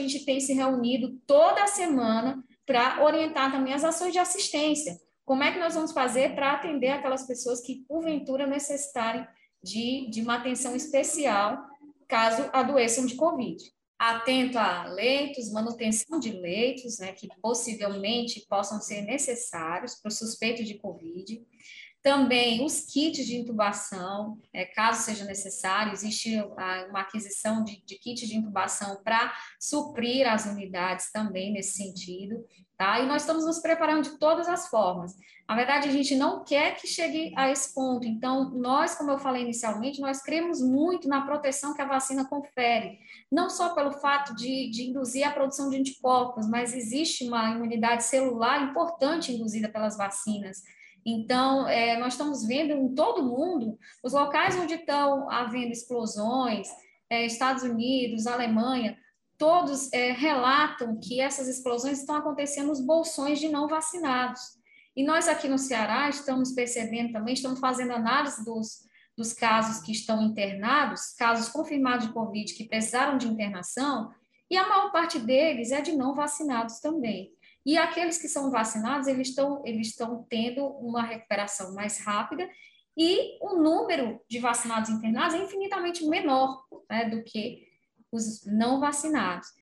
gente tem se reunido toda semana para orientar também as ações de assistência. Como é que nós vamos fazer para atender aquelas pessoas que, porventura, necessitarem de, de uma atenção especial caso adoeçam de Covid? Atento a leitos, manutenção de leitos, né, que possivelmente possam ser necessários para o suspeito de Covid também os kits de intubação, é, caso seja necessário, existe uma aquisição de, de kits de intubação para suprir as unidades também nesse sentido, tá? E nós estamos nos preparando de todas as formas. Na verdade, a gente não quer que chegue a esse ponto. Então, nós, como eu falei inicialmente, nós cremos muito na proteção que a vacina confere, não só pelo fato de, de induzir a produção de anticorpos, mas existe uma imunidade celular importante induzida pelas vacinas. Então, é, nós estamos vendo em todo mundo os locais onde estão havendo explosões, é, Estados Unidos, Alemanha, todos é, relatam que essas explosões estão acontecendo nos bolsões de não vacinados. E nós aqui no Ceará estamos percebendo também, estamos fazendo análise dos, dos casos que estão internados, casos confirmados de Covid que precisaram de internação, e a maior parte deles é de não vacinados também. E aqueles que são vacinados, eles estão, eles estão tendo uma recuperação mais rápida e o número de vacinados internados é infinitamente menor né, do que os não vacinados.